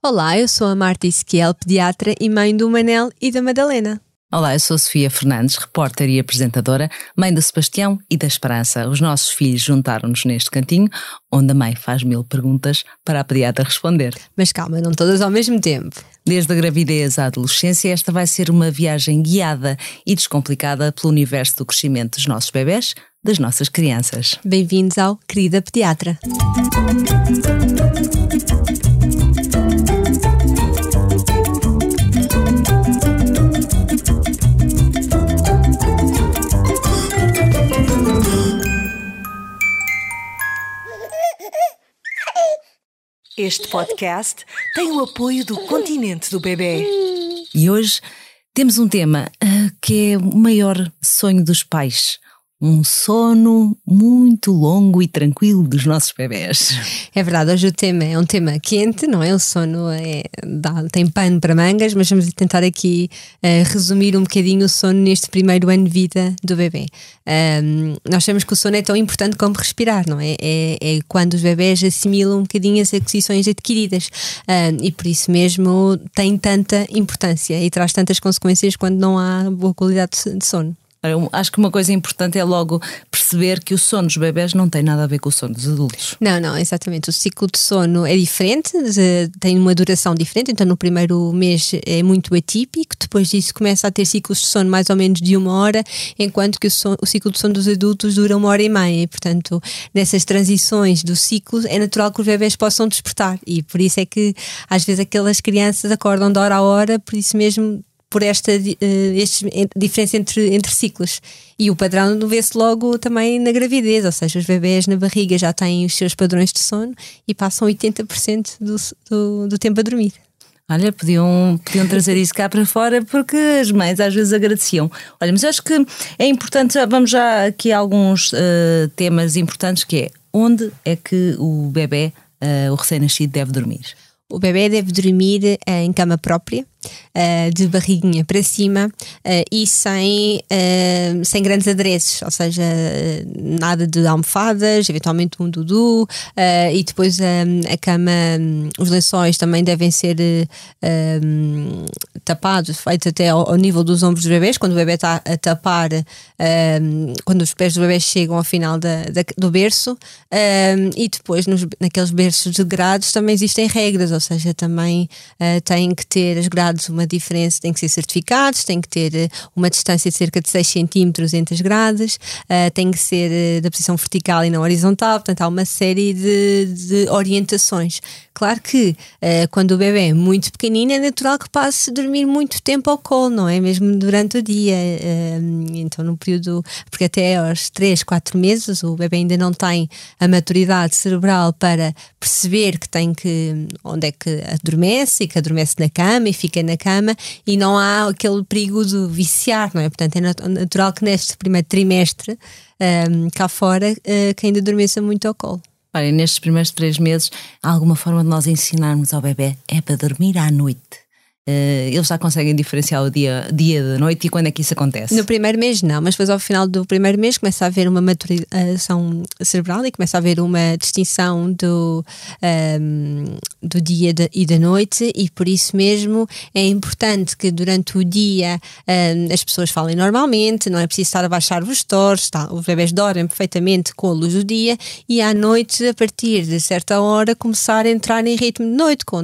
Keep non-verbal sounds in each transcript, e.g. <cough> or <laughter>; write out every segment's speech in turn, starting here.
Olá, eu sou a Marta Esquiel, pediatra e mãe do Manel e da Madalena. Olá, eu sou a Sofia Fernandes, repórter e apresentadora, mãe do Sebastião e da Esperança. Os nossos filhos juntaram-nos neste cantinho, onde a mãe faz mil perguntas para a pediatra responder. Mas calma, não todas ao mesmo tempo. Desde a gravidez à adolescência, esta vai ser uma viagem guiada e descomplicada pelo universo do crescimento dos nossos bebés, das nossas crianças. Bem-vindos ao Querida Pediatra. Este podcast tem o apoio do Continente do Bebê. E hoje temos um tema uh, que é o maior sonho dos pais um sono muito longo e tranquilo dos nossos bebés. É verdade, hoje o tema é um tema quente, não é? O sono é, dá, tem pano para mangas, mas vamos tentar aqui uh, resumir um bocadinho o sono neste primeiro ano de vida do bebê. Um, nós sabemos que o sono é tão importante como respirar, não é? É, é quando os bebés assimilam um bocadinho as aquisições adquiridas um, e por isso mesmo tem tanta importância e traz tantas consequências quando não há boa qualidade de sono. Acho que uma coisa importante é logo perceber que o sono dos bebés não tem nada a ver com o sono dos adultos. Não, não, exatamente. O ciclo de sono é diferente, tem uma duração diferente, então no primeiro mês é muito atípico, depois disso começa a ter ciclos de sono mais ou menos de uma hora, enquanto que o, sono, o ciclo de sono dos adultos dura uma hora e meia. E, portanto, nessas transições do ciclo é natural que os bebés possam despertar e por isso é que às vezes aquelas crianças acordam de hora a hora, por isso mesmo por esta uh, diferença entre, entre ciclos. E o padrão vê-se logo também na gravidez, ou seja, os bebés na barriga já têm os seus padrões de sono e passam 80% do, do, do tempo a dormir. Olha, podiam, podiam trazer isso cá para fora porque as mães às vezes agradeciam. Olha, mas eu acho que é importante, vamos já aqui a alguns uh, temas importantes que é onde é que o bebê, uh, o recém-nascido, deve dormir? O bebê deve dormir em cama própria, uh, de barriguinha para cima uh, e sem, uh, sem grandes adereços, ou seja, nada de almofadas, eventualmente um dudu e depois a cama, um, os lençóis também devem ser um, tapados, feitos até ao, ao, nível dos ombros dos bebês, quando o bebê está a tapar, quando os pés do bebê chegam ao final da, da, do berço e depois nos, naqueles berços de grades também existem regras, ou seja, também têm que ter as grades grades uma diferença, tem que ser certificados, tem que ter eh, uma distância de cerca de 6 centímetros entre as grades, uh, tem que ser uh, da posição vertical e não horizontal, portanto há uma série de, de orientações. Claro que uh, quando o bebê é muito pequenino é natural que passe a dormir muito tempo ao colo, não é? Mesmo durante o dia. então no período, porque até aos 3, 4 meses o bebê ainda não tem a maturidade cerebral para perceber que tem que, onde é que adormece e que adormece na cama e fica na cama e não há aquele perigo de viciar, não é? Portanto, é natural que neste primeiro trimestre, um, cá fora, uh, que ainda adormeça muito ao colo. Olha, nestes primeiros três meses, há alguma forma de nós ensinarmos ao bebê é para dormir à noite. Uh, eles já conseguem diferenciar o dia, dia da noite e quando é que isso acontece? No primeiro mês não, mas depois ao final do primeiro mês começa a haver uma maturação cerebral e começa a haver uma distinção do, um, ehm, do dia de, e da noite e por isso mesmo é importante que durante o dia um, ehm, as pessoas falem normalmente, não é preciso estar a baixar os tores, tá? os bebés dormem perfeitamente com a luz do dia e à noite, a partir de certa hora, começar a entrar em ritmo de noite com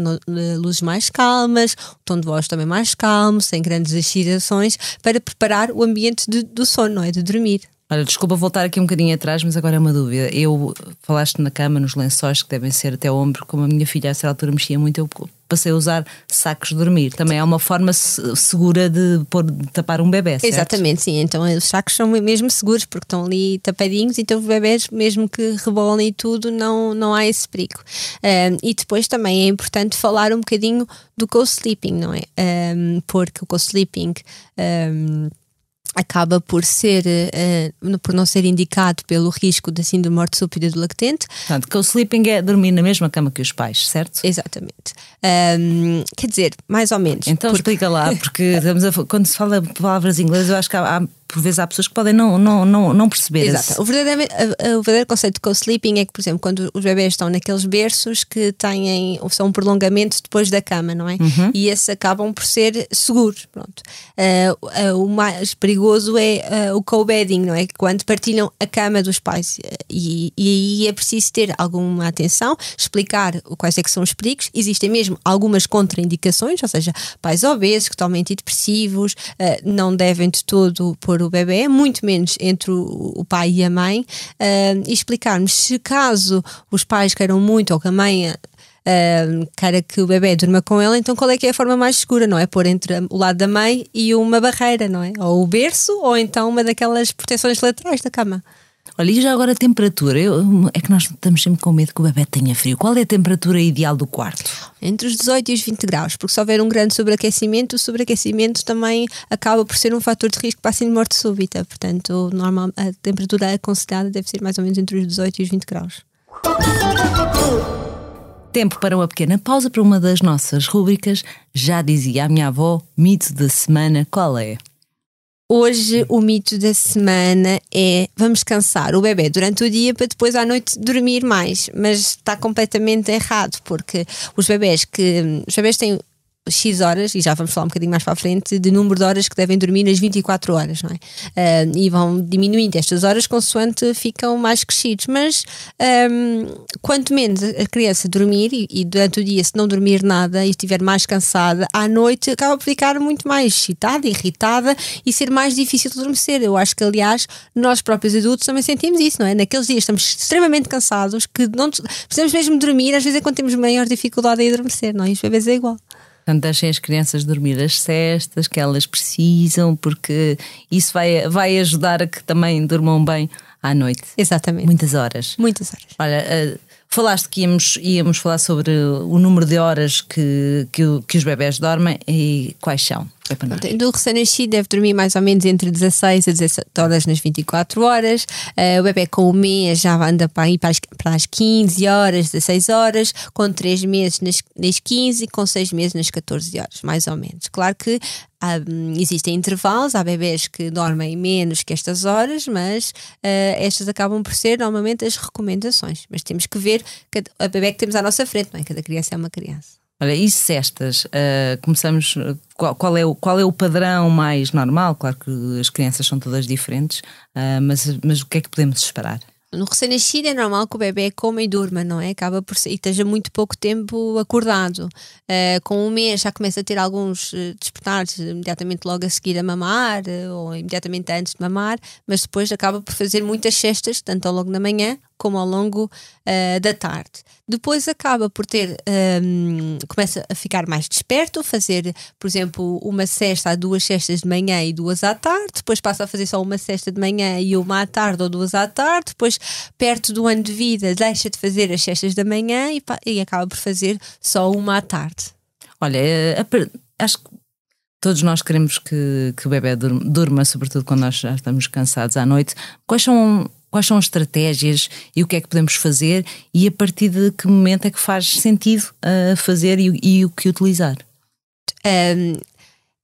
luzes mais calmas, tom de voz também mais calmo, sem grandes excitações, para preparar o ambiente de, do sono, não é? De dormir. Olha, desculpa voltar aqui um bocadinho atrás, mas agora é uma dúvida. Eu falaste na cama, nos lençóis que devem ser até o ombro, como a minha filha a essa altura mexia muito, eu passei usar sacos de dormir. Também é uma forma segura de, pôr, de tapar um bebê, certo? Exatamente, sim. Então os sacos são mesmo seguros porque estão ali tapadinhos, então os bebés, mesmo que rebolem e tudo, não, não há esse perigo. Um, e depois também é importante falar um bocadinho do co-sleeping, não é? Um, porque o co-sleeping. Um, acaba por ser uh, por não ser indicado pelo risco da síndrome morte súbita do lactente. Portanto, co-sleeping é dormir na mesma cama que os pais, certo? Exatamente. Um, quer dizer, mais ou menos. Então porque... explica lá, <laughs> porque a, quando se fala palavras inglesas, eu acho que há, há por vezes há pessoas que podem não, não, não, não perceber. Exato. esse- O verdadeiro, o verdadeiro conceito de co-sleeping é que, por exemplo, quando os bebés estão naqueles berços que têm, são um prolongamento depois da cama, não é? E esses acabam por ser seguros. Pronto. Ah, ah, o mais perigoso é ah, o co-bedding, não é? Quando partilham a cama dos pais. E, e aí é preciso ter alguma atenção, explicar quais é que são os perigos. Existem mesmo algumas contraindicações, ou seja, pais obesos antidepressivos ah, não devem de todo pôr o bebê, muito menos entre o, o pai e a mãe, ah, e explicarmos se caso os pais queiram muito ou que a mãe ah, queira que o bebê durma com ela, então qual é que é a forma mais segura, não é? Pôr entre o lado da mãe e uma barreira, não é? Ou o berço, ou então uma daquelas proteções laterais da cama. Olha, e já agora a temperatura? Eu- é que nós estamos sempre com medo que o bebê tenha frio. Qual é a temperatura ideal do quarto? Entre os 18 e os 20 graus, porque se houver um grande sobreaquecimento, o sobreaquecimento também acaba por ser um fator de risco para a morte súbita. Portanto, normal, a temperatura aconselhada deve ser mais ou menos entre os 18 e os 20 graus. Tempo para uma pequena pausa para uma das nossas rúbricas. Já dizia a minha avó, mito da semana, qual é? Hoje o mito da semana é vamos descansar o bebê durante o dia para depois à noite dormir mais, mas está completamente errado porque os bebés que os bebés têm X horas, e já vamos falar um bocadinho mais para a frente, de número de horas que devem dormir nas 24 horas, não é? Ah, e vão diminuindo estas horas consoante ficam mais crescidos. Mas ahm, quanto menos a criança dormir e, e durante o dia, se não dormir nada e estiver mais cansada, à noite acaba por ficar muito mais excitada, irritada e ser mais difícil de adormecer. Eu acho que, aliás, nós próprios adultos também sentimos isso, não é? Naqueles dias estamos extremamente cansados que não precisamos mesmo dormir, às vezes é quando temos maior dificuldade em adormecer, não é? E os bebês é igual. Portanto, deixem as crianças dormir as cestas que elas precisam, porque isso vai, vai ajudar a que também durmam bem à noite. Exatamente. Muitas horas. Muitas horas. Olha, eh, falaste que íamos, íamos falar sobre o número de horas que, que, que os bebés dormem e quais são. Para nós. Do recém-nascido deve dormir mais ou menos entre 16 a 17 horas nas 24 horas. Eh, o bebê com um mês já anda para, ir para, as, para as 15 horas, 16 horas. Com 3 meses nas, nas 15 e com 6 meses nas 14 horas, mais ou menos. Claro que há, hum, existem intervalos, há bebés que dormem menos que estas horas, mas eh, estas acabam por ser normalmente as recomendações. Mas temos que ver cada, a bebê que temos à nossa frente, não é? Cada criança é uma criança. Olha, e cestas? Eh, começamos. Qual, qual é o, qual é o padrão mais normal? Claro que as crianças são todas diferentes, eh, mas, mas o que é que podemos esperar? No recém-nascido é normal que o bebê coma e durma, não é? Acaba por e esteja muito pouco tempo acordado. Uh, com um mês já começa a ter alguns uh, despertares imediatamente logo a seguir a mamar uh, ou imediatamente antes de mamar, mas depois acaba por fazer muitas cestas, tanto ao longo da manhã como ao longo uh, da tarde. Depois acaba por ter, um, começa a ficar mais desperto, fazer, por exemplo, uma cesta a duas cestas de manhã e duas à tarde, depois passa a fazer só uma cesta de manhã e uma à tarde ou duas à tarde, depois perto do ano de vida deixa de fazer as cestas da manhã e, e acaba por fazer só uma à tarde. Olha, eh, acho que todos nós queremos que, que o bebê durma, durma, sobretudo quando nós já estamos cansados à noite. Quais são, quais são as estratégias e o que é que podemos fazer e a partir de que momento é que faz sentido eh, fazer e, e o que utilizar? Um,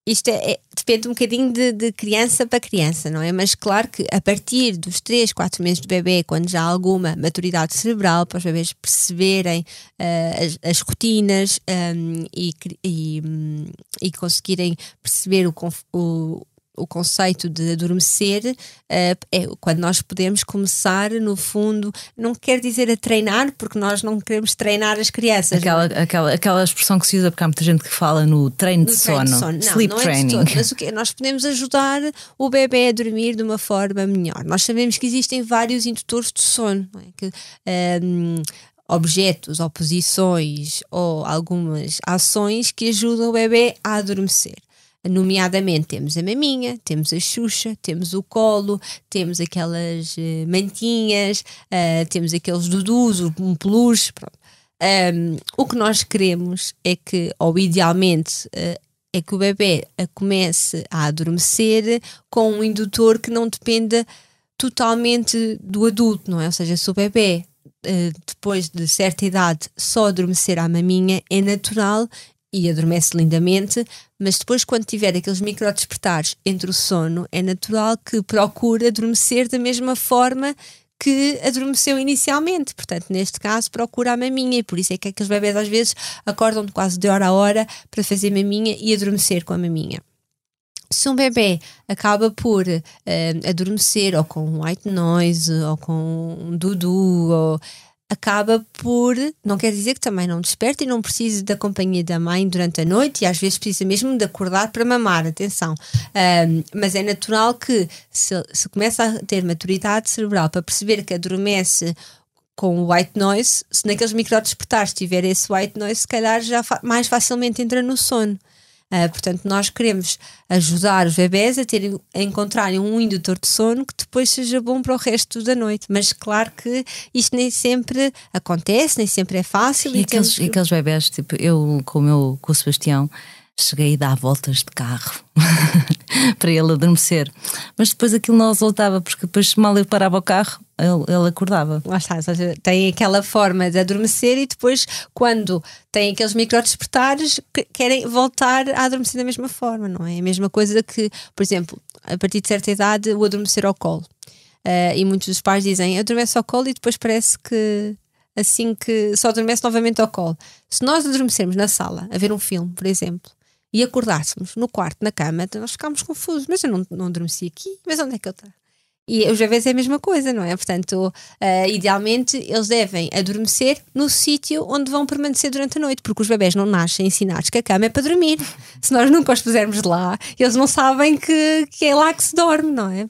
isto é, é- depende um bocadinho de, de criança para criança, não é? Mas claro que a partir dos 3, 4 meses de bebê, quando já há alguma maturidade cerebral, para os bebês perceberem ah, as, as rotinas um, e, e, hum, e conseguirem perceber o, o, o conceito de adormecer, ah, é quando nós podemos começar, no fundo, não quer dizer a treinar, porque nós não queremos treinar as crianças. Aquela, aquela, aquela expressão que se usa, porque há muita gente que fala no treino de treino sono, de Não, sleep não é training. todo, mas o quê? Nós podemos ajudar o bebê a dormir de uma forma melhor. Nós sabemos que existem vários indutores de sono, é? que, hum, objetos ou posições ou algumas ações que ajudam o bebê a adormecer. Nomeadamente, temos a maminha, temos a xuxa, temos o colo, temos aquelas eh, mantinhas, ah, temos aqueles dudus, um peluche. Um, o que nós queremos é que, ou idealmente, uh, é que o bebê uh, comece a adormecer com um indutor que não dependa totalmente do adulto, não é? Ou seja, se o bebê, uh, depois de certa idade, só adormecer à maminha, é natural e adormece lindamente, mas depois, quando tiver aqueles micro despertares entre o sono, é natural que procure adormecer da mesma forma que adormeceu inicialmente. Portanto, neste caso, procura a maminha e por isso é que aqueles bebés às vezes acordam de quase de hora a hora para fazer maminha e adormecer com a maminha. Se um bebê acaba por uh, adormecer ou com white noise ou com um dudu ou acaba por, não quer dizer que também não desperte e não precise da companhia da mãe durante a noite e às vezes precisa mesmo de acordar para mamar, atenção. Um, mas é natural que se, se começa a ter maturidade cerebral para perceber que adormece com o white noise, se naqueles micro despertares tiver esse white noise, se calhar já mais facilmente entra no sono. Uh, portanto, nós queremos ajudar os bebés a, terem, a encontrarem um indutor de sono que depois seja bom para o resto da noite. Mas claro que isto nem sempre acontece, nem sempre é fácil. E, e aqueles, temos... aqueles bebés, tipo, eu com o, meu, com o Sebastião, cheguei a dar voltas de carro <laughs> para ele adormecer. Mas depois aquilo não resultava, porque depois mal eu parava o carro, ele, ele acordava. Lá está, tem aquela forma de adormecer e depois, quando tem aqueles micro despertares, querem voltar a adormecer da mesma forma, não é? A mesma coisa que, por exemplo, a partir de certa idade, o adormecer ao colo. Uh, e muitos dos pais dizem adormece ao colo e depois parece que assim que só adormece novamente ao colo. Se nós adormecermos na sala a ver um filme, por exemplo, e acordássemos no quarto, na cama, nós ficámos confusos. Mas eu não, não adormeci aqui, mas onde é que eu estou? E os bebês é a mesma coisa, não é? Portanto, uh, idealmente eles devem adormecer no sítio onde vão permanecer durante a noite, porque os bebés não nascem ensinados que a cama é para dormir. <laughs> Se nós nunca os pusermos lá, eles não sabem que, que é lá que se dorme, não é?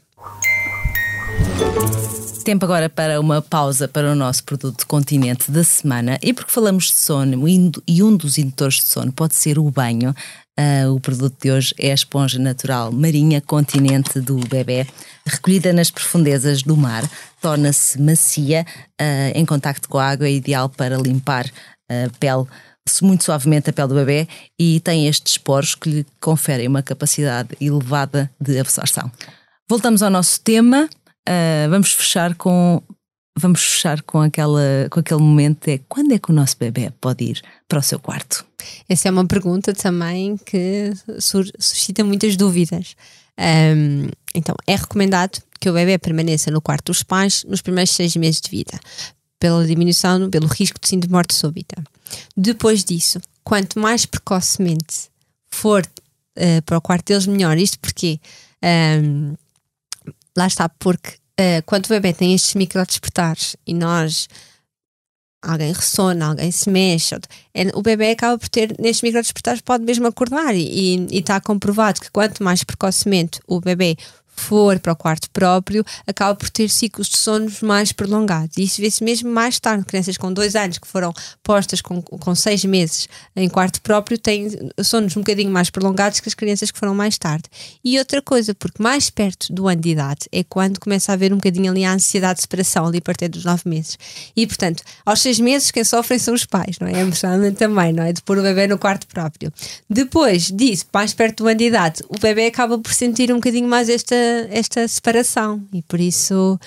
Tempo agora para uma pausa para o nosso produto continente da semana. E porque falamos de sono e um dos indutores de sono pode ser o banho, Uh, o produto de hoje é a esponja natural marinha continente do bebê, recolhida nas profundezas do mar, torna-se macia, uh, em contacto com a água, é ideal para limpar a pele muito suavemente a pele do bebê e tem estes poros que lhe conferem uma capacidade elevada de absorção. Voltamos ao nosso tema, uh, vamos fechar com vamos fechar com, aquela, com aquele momento é quando é que o nosso bebê pode ir para o seu quarto? Essa é uma pergunta também que suscita muitas dúvidas. Um, então, é recomendado que o bebê permaneça no quarto dos pais nos primeiros seis meses de vida, pela diminuição, pelo risco de de morte súbita. Depois disso, quanto mais precocemente for uh, para o quarto deles, melhor. Isto porque um, lá está, porque uh, quando o bebê tem estes micro despertares e nós alguém ressona, alguém se mexe, é, o bebê acaba por ter, nestes micro despertares, pode mesmo acordar e está comprovado que quanto mais precocemente o bebê for para o quarto próprio, acaba por ter ciclos de sonos mais prolongados. E isso vê-se mesmo mais tarde. Crianças com dois anos que foram postas com, com seis meses em quarto próprio têm sonos um bocadinho mais prolongados que as crianças que foram mais tarde. E outra coisa, porque mais perto do ano de idade é quando começa a haver um bocadinho ali a ansiedade de separação, ali a partir dos nove meses. E, portanto, aos seis meses quem sofrem são os pais, não é? Emocionalmente também, não é? De pôr o bebê no quarto próprio. Depois disso, mais perto do ano de idade, o bebê acaba por sentir um bocadinho mais esta esta separação e por isso,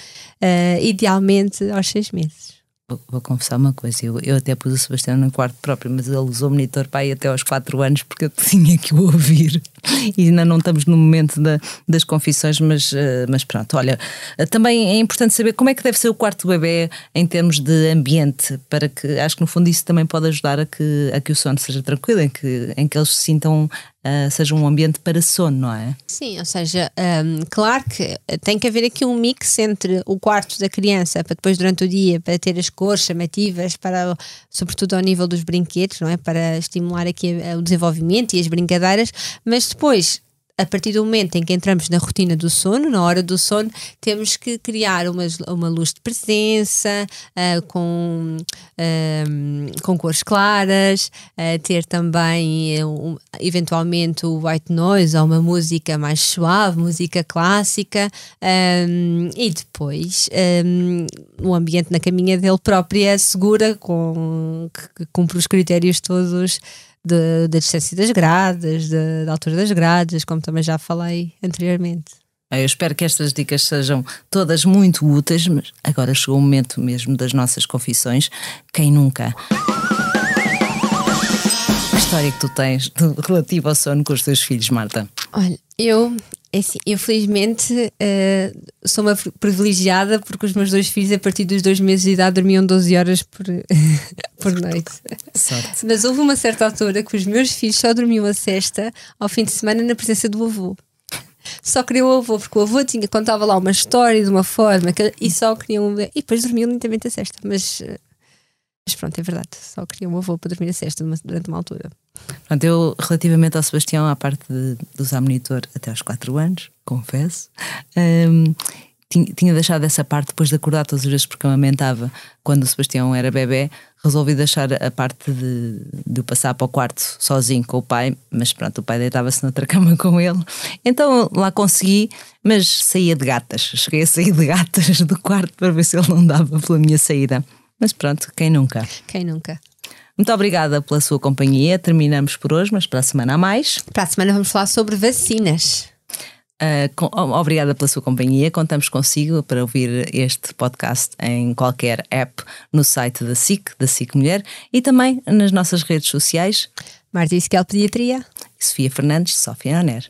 uh, idealmente, aos seis meses. Vou, vou, confessar uma coisa, eu, eu até pus o Sebastião no quarto próprio, mas ele usou o monitor para ir até aos 4 anos porque eu <laughs> tinha que o ouvir. E ainda não estamos no momento da, das confissões, mas, uh, mas pronto. Olha, uh, também é importante saber como é que deve ser o quarto do bebê em termos de ambiente, para que acho que no fundo isso também pode ajudar a que, a que o sono seja tranquilo, em que, em que eles se sintam uh, seja um ambiente para sono, não é? Sim, ou seja, um, claro que tem que haver aqui um mix entre o quarto da criança para depois durante o dia para ter as cores chamativas, para sobretudo ao nível dos brinquedos, não é? Para estimular aqui o desenvolvimento e as brincadeiras, mas depois a partir do momento em que entramos na rotina do sono, na hora do sono, temos que criar uma, uma luz de presença, uh, com, uh, com cores claras, uh, ter também um, eventualmente o white noise ou uma música mais suave, música clássica, um, e depois um, ambiente na caminha dele própria é segura, com, que, que cumpre os critérios todos da distância das grades, da altura das grades, como também já falei anteriormente. Eu espero que estas dicas sejam todas muito úteis, mas agora chegou o momento mesmo das nossas confissões. Quem nunca? história que tu tens relativo ao sono com os teus filhos, Marta? Olha, eu, é assim, eu felizmente eh, sou uma privilegiada porque os meus dois filhos, a partir dos dois meses de idade, dormiam 12 horas por, <laughs> por noite. Sorte. Mas houve uma certa altura que os meus filhos só dormiam a sexta ao fim de semana na presença do avô. Só queriam o avô, porque o avô tinha, contava lá uma história de uma forma que, e só queriam. E depois dormiam lentamente a sexta. Mas, eh, mas pronto, é verdade. Só queriam o avô para dormir a sexta durante uma altura. Pronto, eu, relativamente ao Sebastião, à parte de, de usar monitor até aos 4 anos, confesso, hum, tinha, tinha deixado essa parte depois de acordar todas as vezes porque amamentava quando o Sebastião era bebê. Resolvi deixar a parte de, de o passar para o quarto sozinho com o pai, mas pronto, o pai deitava-se noutra <laughs> cama com ele. Então lá consegui, mas saía de gatas. Cheguei a sair de gatas do quarto para ver se ele não dava pela minha saída. Mas pronto, quem nunca? Quem nunca? Muito obrigada pela sua companhia. Terminamos por hoje, mas para a semana a mais. Para a semana vamos falar sobre vacinas. Uh, com- obrigada pela sua companhia. Contamos consigo para ouvir este podcast em qualquer app no site da SIC, da SIC Mulher, e também nas nossas redes sociais. Marta Isquel Pediatria. Sofia Fernandes, Sofia Oner.